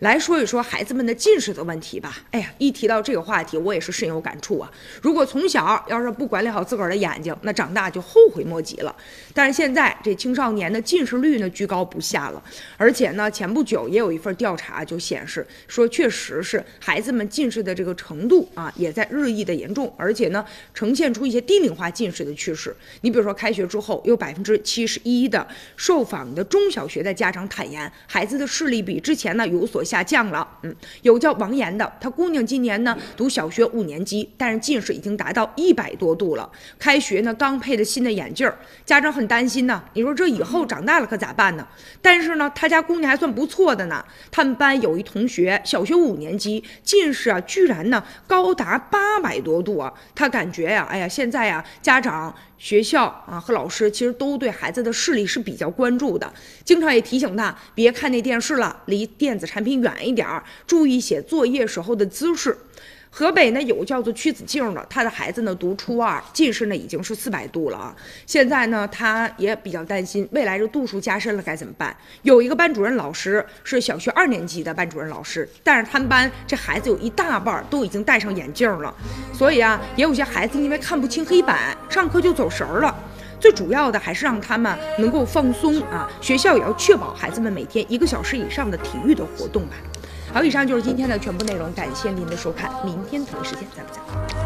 来说一说孩子们的近视的问题吧。哎呀，一提到这个话题，我也是深有感触啊。如果从小要是不管理好自个儿的眼睛，那长大就后悔莫及了。但是现在这青少年的近视率呢居高不下了，而且呢，前不久也有一份调查就显示说，确实是孩子们近视的这个程度啊，也在日益的严重，而且呢，呈现出一些低龄化近视的趋势。你比如说，开学之后，有百分之七十一的受访的中小学的家长坦言，孩子的视力比之前呢有所。下降了，嗯，有叫王岩的，他姑娘今年呢读小学五年级，但是近视已经达到一百多度了。开学呢刚配的新的眼镜，家长很担心呢。你说这以后长大了可咋办呢？但是呢，他家姑娘还算不错的呢。他们班有一同学小学五年级，近视啊居然呢高达八百多度啊。他感觉呀，哎呀，现在呀家长。学校啊和老师其实都对孩子的视力是比较关注的，经常也提醒他别看那电视了，离电子产品远一点儿，注意写作业时候的姿势。河北呢有个叫做曲子静的，他的孩子呢读初二，近视呢已经是四百度了啊。现在呢他也比较担心未来这度数加深了该怎么办。有一个班主任老师是小学二年级的班主任老师，但是他们班这孩子有一大半都已经戴上眼镜了，所以啊也有些孩子因为看不清黑板，上课就走神儿了。最主要的还是让他们能够放松啊，学校也要确保孩子们每天一个小时以上的体育的活动吧。好，以上就是今天的全部内容，感谢您的收看，明天同一时间再不见。